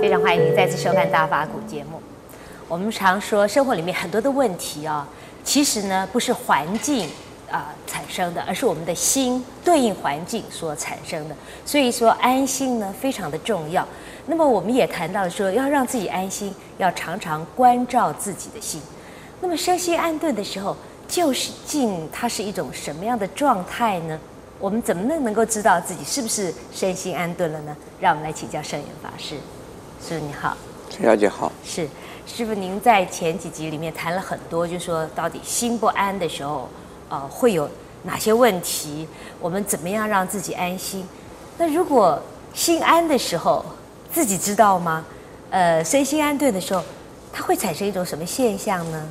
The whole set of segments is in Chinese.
非常欢迎您再次收看《大法古》节目。我们常说生活里面很多的问题啊、其实呢不是环境啊、产生的，而是我们的心对应环境所产生的。所以说安心呢非常的重要。那么我们也谈到说，要让自己安心，要常常关照自己的心。那么身心安顿的时候，究竟它是一种什么样的状态呢？我们怎么能能够知道自己是不是身心安顿了呢？让我们来请教圣严法师。师傅你好，陈小姐好。是师傅，您在前几集里面谈了很多，就是说到底心不安的时候，呃，会有哪些问题？我们怎么样让自己安心？那如果心安的时候，自己知道吗？呃，身心安顿的时候，它会产生一种什么现象呢？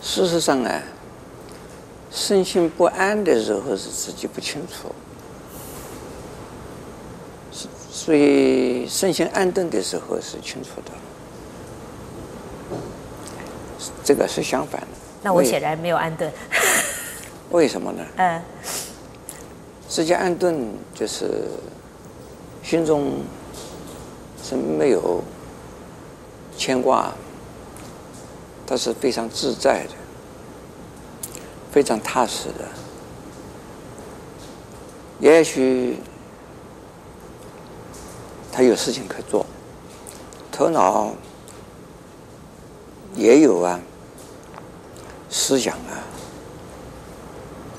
事实上啊。身心不安的时候是自己不清楚，所以身心安顿的时候是清楚的，这个是相反的。那我显然没有安顿。为什么呢？嗯，自己安顿就是心中是没有牵挂，它是非常自在的。非常踏实的，也许他有事情可做，头脑也有啊，思想啊，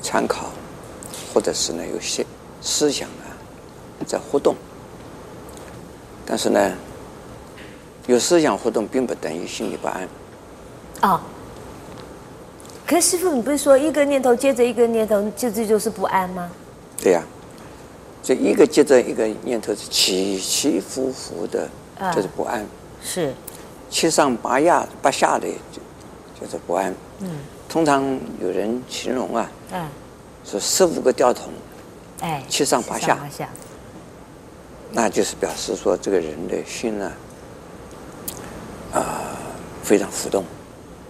参考，或者是呢有些思想啊在活动，但是呢，有思想活动并不等于心里不安。哦。可是师傅，你不是说一个念头接着一个念头，就这就是不安吗？对呀、啊，这一个接着一个念头是起起伏伏的，就是不安。是，七上八下八下的就就是不安。嗯，通常有人形容啊，嗯，说十五个吊桶，哎，七上八下，八下，那就是表示说这个人的心呢，啊、呃，非常浮动，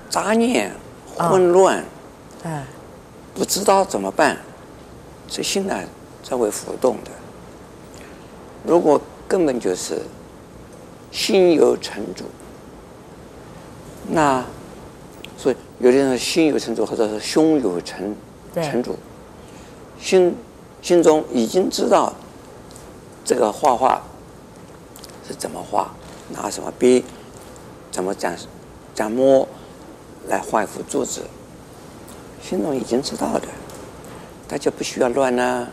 杂念。混乱，嗯，不知道怎么办，这心呢才会浮动的。如果根本就是心有成竹，那所以有的人说心有成竹，或者是胸有成成竹，心心中已经知道这个画画是怎么画，拿什么笔，怎么怎怎摸。来画一幅柱子，心中已经知道的，他就不需要乱了、啊。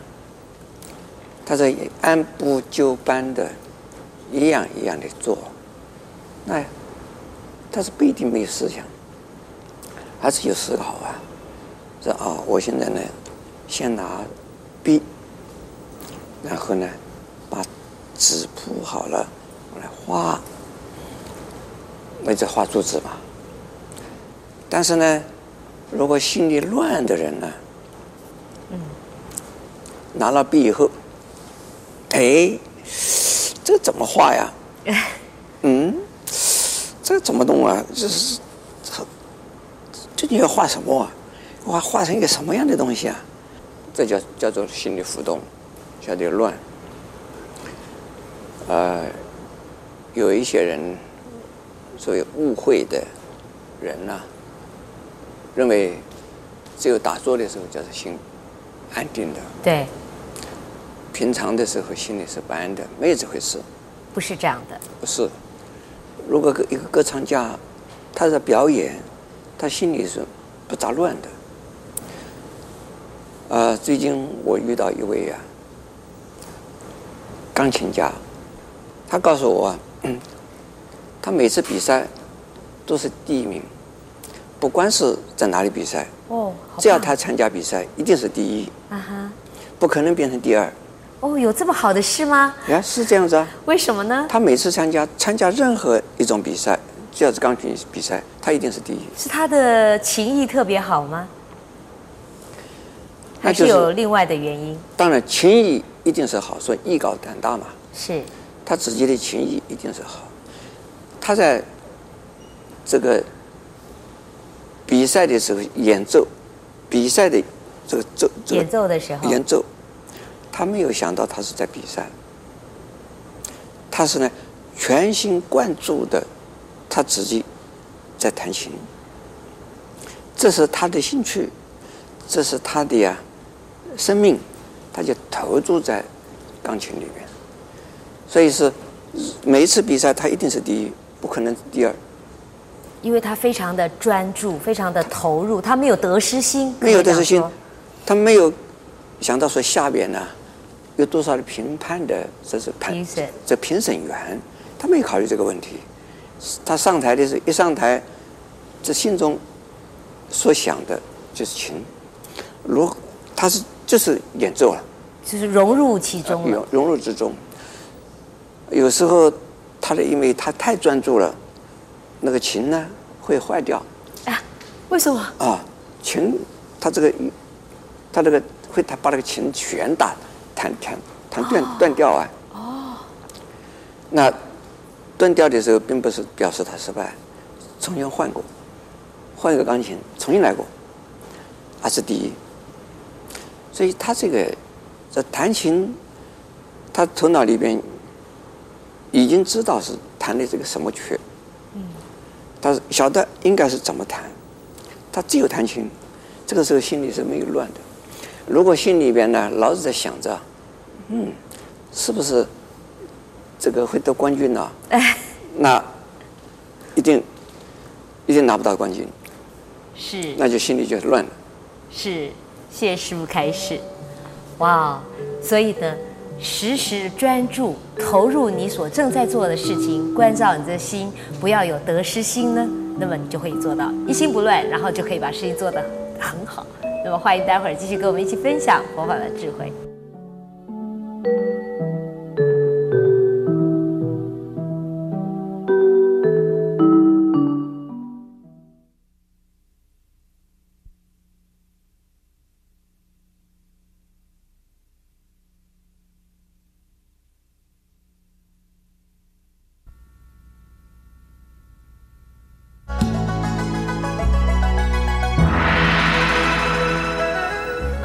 他是按部就班的，一样一样的做，那他是不一定没有思想，还是有思考啊。说啊、哦，我现在呢，先拿笔，然后呢，把纸铺好了，我来画，那就画柱子嘛。但是呢，如果心里乱的人呢，嗯，拿了笔以后，哎，这怎么画呀？嗯，这怎么弄啊？这是，这你要画什么啊？画画成一个什么样的东西啊？这叫叫做心理浮动，叫做乱。呃，有一些人，所谓误会的人呐、啊。认为只有打坐的时候叫做心安定的，对。平常的时候心里是不安的，没有这回事。不是这样的。不是。如果一个歌唱家，他在表演，他心里是不杂乱的。啊，最近我遇到一位啊，钢琴家，他告诉我，嗯，他每次比赛都是第一名。不管是在哪里比赛，哦，只要他参加比赛，一定是第一，啊哈，不可能变成第二。哦，有这么好的事吗？呀，是这样子啊。为什么呢？他每次参加参加任何一种比赛，只要是钢琴比赛，他一定是第一。是他的琴艺特别好吗？还是有另外的原因？当然，琴艺一定是好，所以艺高胆大嘛。是。他自己的琴艺一定是好，他在这个。比赛的时候演奏，比赛的这个奏，这个、演奏的时候，演奏，他没有想到他是在比赛，他是呢全心贯注的，他自己在弹琴，这是他的兴趣，这是他的呀生命，他就投注在钢琴里面，所以是每一次比赛他一定是第一，不可能第二。因为他非常的专注，非常的投入，他没有得失心。没有得失心，他没有想到说下边呢有多少的评判的，这是评审，这评审员，他没有考虑这个问题。他上台的时候，一上台，这心中所想的就是琴，如他是就是演奏了，就是融入其中了，融融入之中。有时候他的，因为他太专注了。那个琴呢会坏掉，啊，为什么？啊，琴他这个，他这个会他把那个琴弦打弹弹弹断断掉啊。哦。那断掉的时候，并不是表示他失败，重新换过，换一个钢琴，重新来过，还是第一。所以他这个这弹琴，他头脑里边已经知道是弹的这个什么曲。嗯他晓得应该是怎么弹，他只有弹琴，这个时候心里是没有乱的。如果心里边呢老是在想着，嗯，是不是这个会得冠军呢？哎，那一定一定拿不到冠军。是。那就心里就乱了。是，谢谢师傅开示。哇，所以呢。时时专注投入你所正在做的事情，关照你的心，不要有得失心呢，那么你就可以做到一心不乱，然后就可以把事情做得很好。那么欢迎待会儿继续跟我们一起分享佛法的智慧。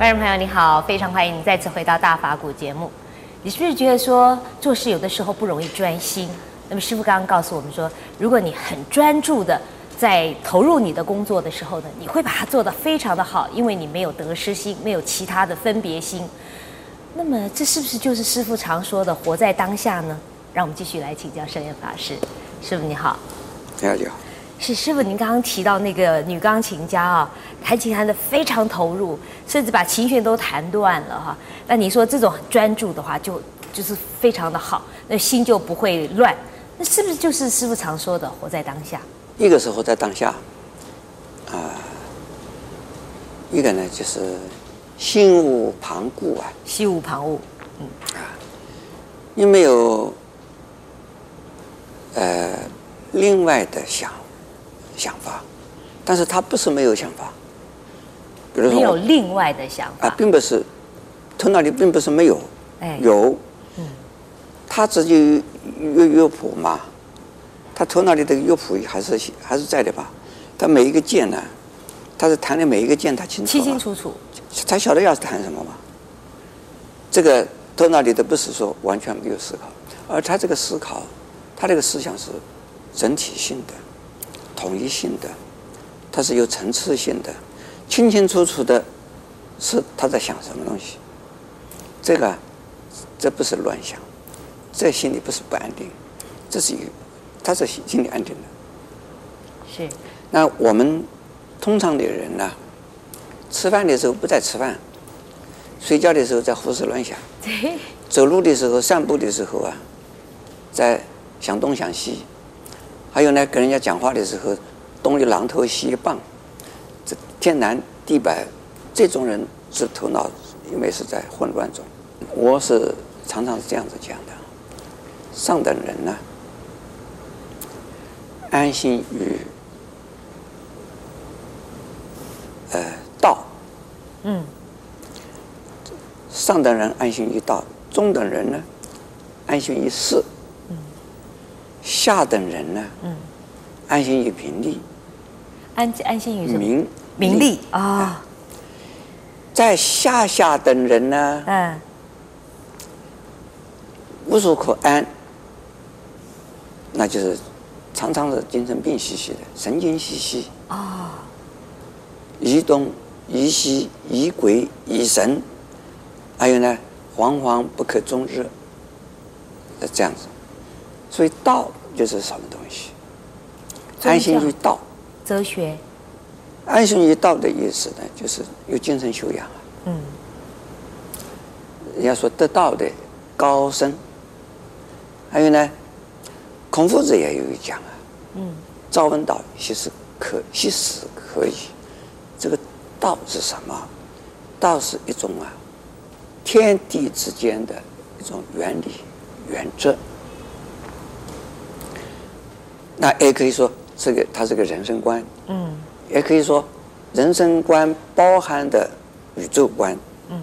观众朋友你好，非常欢迎你再次回到大法古节目。你是不是觉得说做事有的时候不容易专心？那么师傅刚刚告诉我们说，如果你很专注的在投入你的工作的时候呢，你会把它做得非常的好，因为你没有得失心，没有其他的分别心。那么这是不是就是师傅常说的活在当下呢？让我们继续来请教圣严法师。师傅你好。你好，你好。是师傅，您刚刚提到那个女钢琴家啊，弹琴弹得非常投入，甚至把琴弦都弹断了哈。那你说这种专注的话，就就是非常的好，那心就不会乱。那是不是就是师傅常说的活在当下？一个是活在当下，啊、呃，一个呢就是心无旁骛啊。心无旁骛，嗯啊，你没有呃另外的想。想法，但是他不是没有想法，比如说没有另外的想法。啊，并不是头脑里并不是没有，哎，有，嗯，他自己有乐谱嘛，他头脑里的乐谱还是还是在的吧？他每一个键呢，他是弹的每一个键，他清楚，清清楚楚，他晓得要弹什么嘛。这个头脑里的不是说完全没有思考，而他这个思考，他这个思想是整体性的。统一性的，它是有层次性的，清清楚楚的，是他在想什么东西。这个，这不是乱想，这心里不是不安定，这是一个，他是心里安定的。是。那我们通常的人呢，吃饭的时候不在吃饭，睡觉的时候在胡思乱想，走路的时候、散步的时候啊，在想东想西。还有呢，跟人家讲话的时候，东一榔头西一棒，这天南地北，这种人是头脑因为是在混乱中。我是常常是这样子讲的：上等人呢，安心于呃道，嗯，上等人安心于道，中等人呢，安心于事。下等人呢？嗯，安心于名利，安安心于什么？名名利啊。在下下等人呢？嗯，无所可安，那就是常常是精神病兮兮的，神经兮兮啊，疑东疑西疑鬼疑神，还有呢，惶惶不可终日，这样子。所以道就是什么东西？安心于道，哲学。安心于道的意思呢，就是有精神修养啊。嗯。人家说得道的高僧，还有呢，孔夫子也有一讲啊。嗯。朝闻道，夕死可夕死可以。这个道是什么？道是一种啊，天地之间的一种原理、原则。那也可以说，这个它是个人生观。嗯。也可以说，人生观包含的宇宙观，嗯，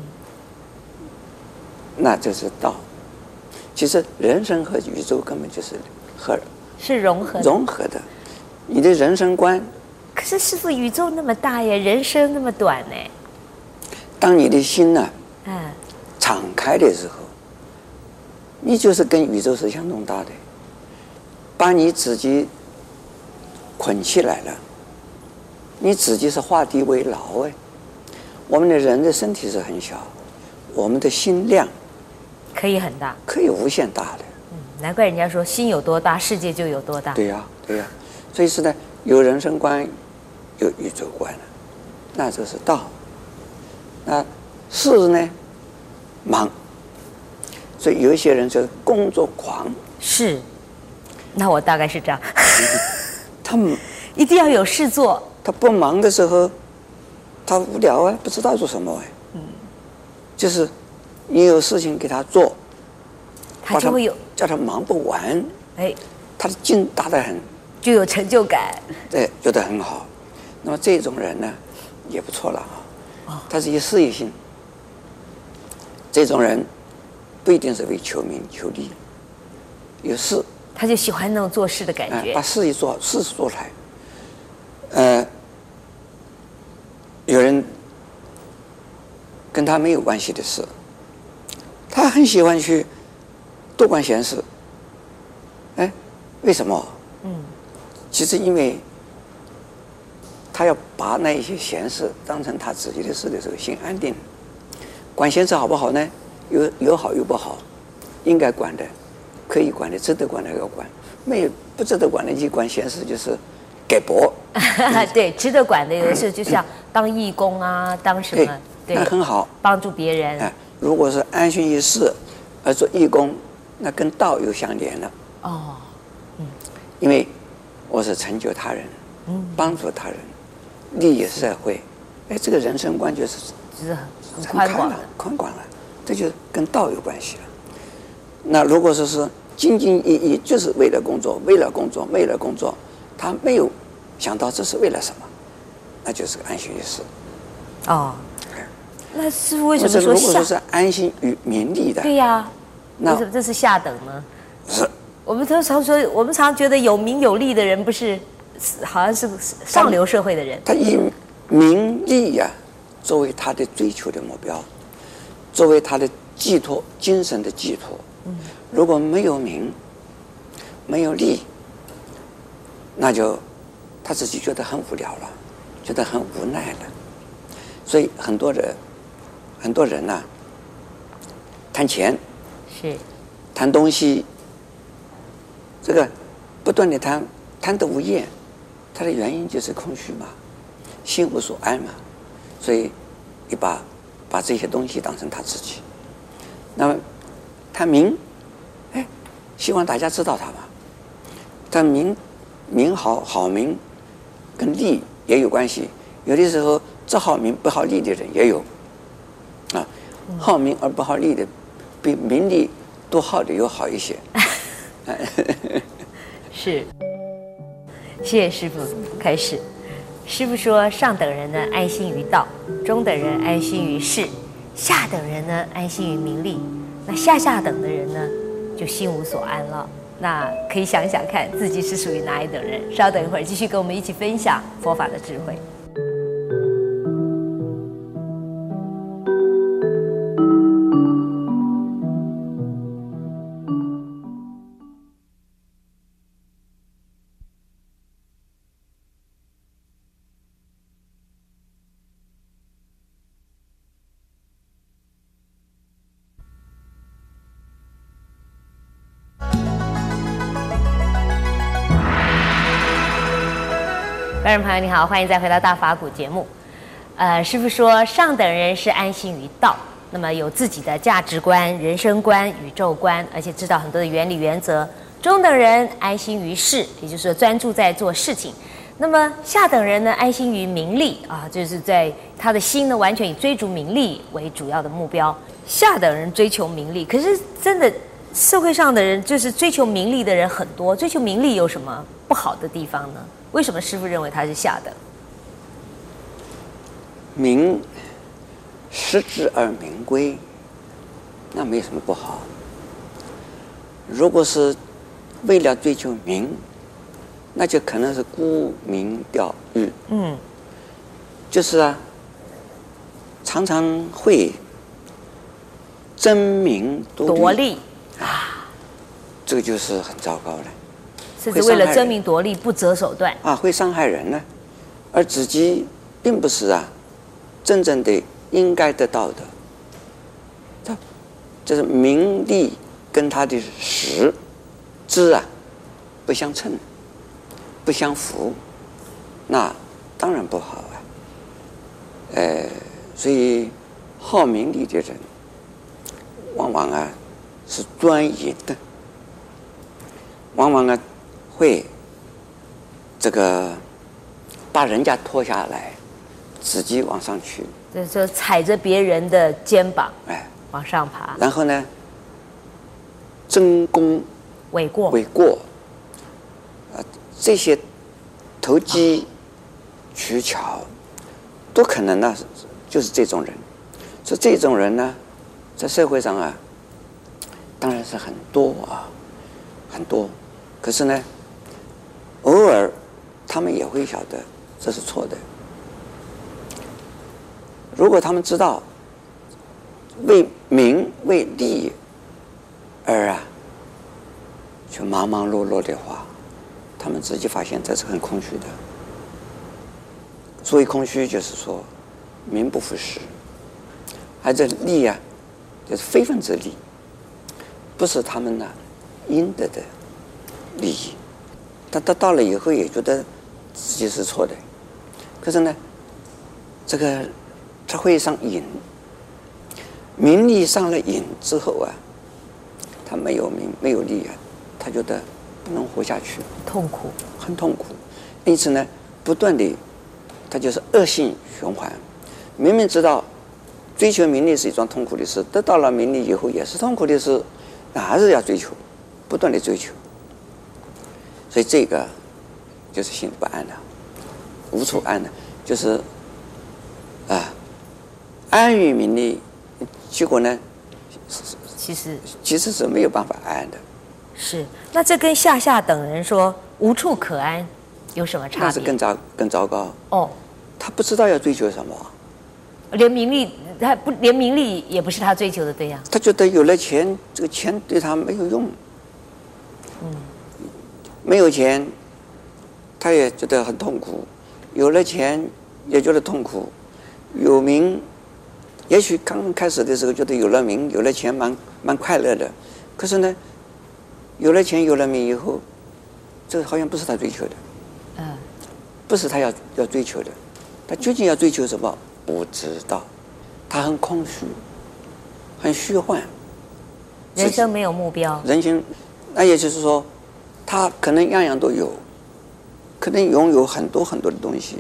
那就是道。其实人生和宇宙根本就是和是融合融合的。你的人生观，可是师傅，宇宙那么大呀，人生那么短呢？当你的心呢，嗯，敞开的时候，你就是跟宇宙是相同大的，把你自己捆起来了。你自己是画地为牢哎，我们的人的身体是很小，我们的心量可以很大，可以无限大的。嗯，难怪人家说心有多大，世界就有多大。对呀，对呀，所以是呢，有人生观，有宇宙观，那就是道。那事呢，忙，所以有一些人就是工作狂。是，那我大概是这样。他们一定要有事做。他不忙的时候，他无聊啊，不知道做什么哎。嗯。就是，你有事情给他做，他就会有叫他忙不完。哎。他的劲大得很。就有成就感。对，做得很好。那么这种人呢，也不错了啊。他是一事业心。这种人，不一定是为求名求利。有事。他就喜欢那种做事的感觉。把事一做，事事做出来。呃，有人跟他没有关系的事，他很喜欢去多管闲事。哎，为什么？嗯，其实因为他要把那一些闲事当成他自己的事的时候，心安定。管闲事好不好呢？有有好有不好，应该管的，可以管的，值得管的要管；没有不值得管的，一管闲事就是。给薄，对，值得管的有的时候就像当义工啊，当什么，对，那很好，帮助别人。哎，如果是安心于事而做义工，那跟道又相连了。哦，嗯，因为我是成就他人，嗯，帮助他人，利益社会，哎，这个人生观就是是很宽广了，宽广了，这就跟道有关系了。那如果说是兢兢业业，就是为了工作，为了工作，为了工作，他没有。想到这是为了什么，那就是个安心于事。哦，那师傅为什么说下？如果说是安心于名利的，对呀、啊，那为什么这是下等呢？是，我们常常说，我们常觉得有名有利的人不是，好像是上流社会的人。他以名利呀、啊、作为他的追求的目标，作为他的寄托，精神的寄托。嗯，如果没有名，没有利，那就。他自己觉得很无聊了，觉得很无奈了，所以很多人，很多人呢、啊，贪钱，是，贪东西，这个不断的贪，贪得无厌，他的原因就是空虚嘛，心无所安嘛，所以你把把这些东西当成他自己，那么贪名，哎，希望大家知道他嘛，但名名好好名。跟利也有关系，有的时候只好名不好利的人也有，啊，好名而不好利的，比名利多好的又好一些。是，谢谢师傅。开始，师傅说：上等人呢安心于道，中等人安心于事，下等人呢安心于名利，那下下等的人呢就心无所安了。那可以想想看，自己是属于哪一等人？稍等一会儿，继续跟我们一起分享佛法的智慧。观众朋友你好，欢迎再回到大法古节目。呃，师傅说上等人是安心于道，那么有自己的价值观、人生观、宇宙观，而且知道很多的原理原则。中等人安心于事，也就是说专注在做事情。那么下等人呢，安心于名利啊，就是在他的心呢，完全以追逐名利为主要的目标。下等人追求名利，可是真的社会上的人就是追求名利的人很多，追求名利有什么不好的地方呢？为什么师傅认为他是下等？名食之而名归，那没什么不好。如果是为了追求名，那就可能是沽名钓誉。嗯，就是啊，常常会争名夺利啊，这个就是很糟糕的。甚至为了争名夺利不择手段啊，会伤害人呢，而自己并不是啊。真正的应该得到的，这就是名利跟他的实知啊不相称，不相符，那当然不好啊。呃，所以好名利的人，往往啊是专一的，往往呢会这个把人家拖下来。自己往上去，就是说踩着别人的肩膀，哎，往上爬。然后呢，争功诿过，诿过，啊，这些投机取巧，都可能呢，就是这种人。所以这种人呢，在社会上啊，当然是很多啊，很多。可是呢，偶尔他们也会晓得这是错的。如果他们知道为名为利而啊，去忙忙碌碌的话，他们自己发现这是很空虚的。所谓空虚就是说，名不副实，而这利啊，就是非分之利，不是他们呢应得的利益。他得到了以后也觉得自己是错的，可是呢，这个。他会上瘾，名利上了瘾之后啊，他没有名没有利啊，他觉得不能活下去，痛苦，很痛苦。因此呢，不断的，他就是恶性循环。明明知道追求名利是一桩痛苦的事，得到了名利以后也是痛苦的事，那还是要追求，不断的追求。所以这个就是心不安的，无处安的，就是啊。安于名利，结果呢？其实其实是没有办法安的。是，那这跟下下等人说无处可安有什么差别？那是更糟更糟糕。哦，他不知道要追求什么，连名利他不连名利也不是他追求的对象。他觉得有了钱，这个钱对他没有用。嗯，没有钱，他也觉得很痛苦；有了钱，也觉得痛苦；有名。也许刚开始的时候觉得有了名有了钱蛮蛮快乐的，可是呢，有了钱有了名以后，这好像不是他追求的，嗯，不是他要要追求的，他究竟要追求什么？不知道，他很空虚，很虚幻，人生没有目标。人生，那也就是说，他可能样样都有，可能拥有很多很多的东西。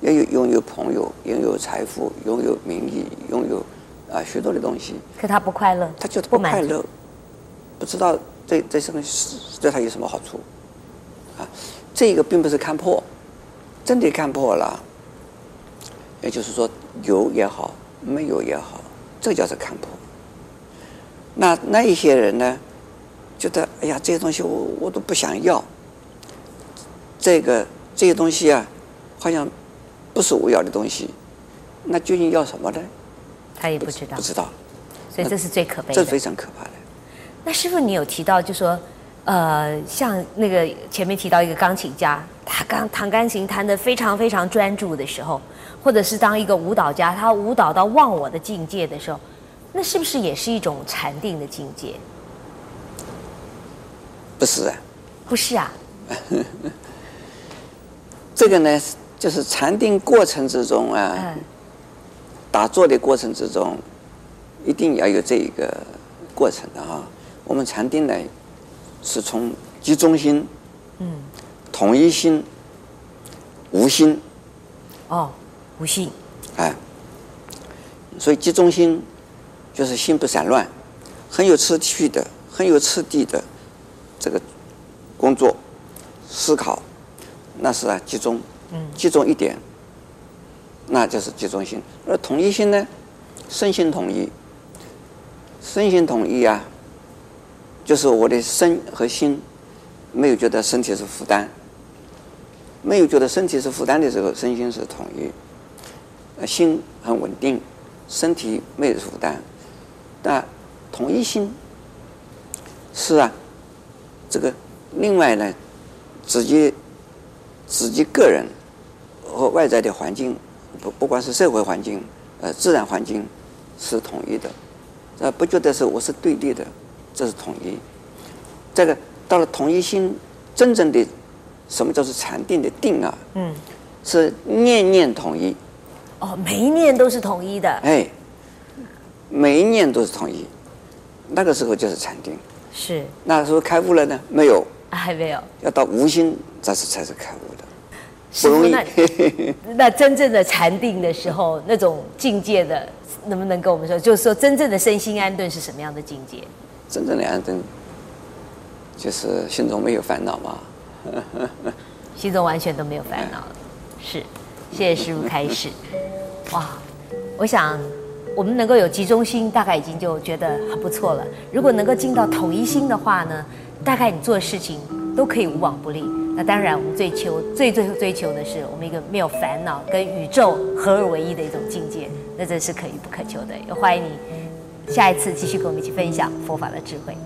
也有拥有朋友，拥有财富，拥有名利，拥有啊许多的东西。可他不快乐，他就是不快乐，不，不知道这这什么对他有什么好处啊？这个并不是看破，真的看破了。也就是说，有也好，没有也好，这叫做看破。那那一些人呢，觉得哎呀，这些东西我我都不想要。这个这些东西啊，好像。不是我要的东西，那究竟要什么呢？他也不知道，不知道，所以这是最可悲的，这非常可怕的。那师傅，你有提到，就说，呃，像那个前面提到一个钢琴家，他刚弹钢琴弹得非常非常专注的时候，或者是当一个舞蹈家，他舞蹈到忘我的境界的时候，那是不是也是一种禅定的境界？不是啊，不是啊。这个呢，就是禅定过程之中啊，嗯、打坐的过程之中，一定要有这一个过程的啊。我们禅定呢，是从集中心，嗯，统一心，无心。哦，无心。哎，所以集中心就是心不散乱，很有次序的，很有次第的这个工作思考。那是啊，集中，嗯集中一点，那就是集中心。而统一心呢，身心统一，身心统一啊，就是我的身和心没有觉得身体是负担，没有觉得身体是负担的时候，身心是统一，心很稳定，身体没有负担，那统一心是啊，这个另外呢，直接。自己个人和外在的环境，不不管是社会环境，呃，自然环境，是统一的，呃，不觉得是我是对立的，这是统一。这个到了统一心，真正的什么叫做禅定的定啊？嗯，是念念统一。哦，每一念都是统一的。哎，每一念都是统一，那个时候就是禅定。是。那时候开悟了呢？没有。还没有。要到无心，这是才是开悟。师父，那 那真正的禅定的时候，那种境界的，能不能跟我们说？就是说，真正的身心安顿是什么样的境界？真正的安顿，就是心中没有烦恼嘛。心中完全都没有烦恼了。是，谢谢师傅开始。哇，我想我们能够有集中心，大概已经就觉得很不错了。如果能够进到统一心的话呢，大概你做事情都可以无往不利。那当然，我们追求最最后追求的是我们一个没有烦恼、跟宇宙合而为一的一种境界，那这是可遇不可求的。也欢迎你下一次继续跟我们一起分享佛法的智慧。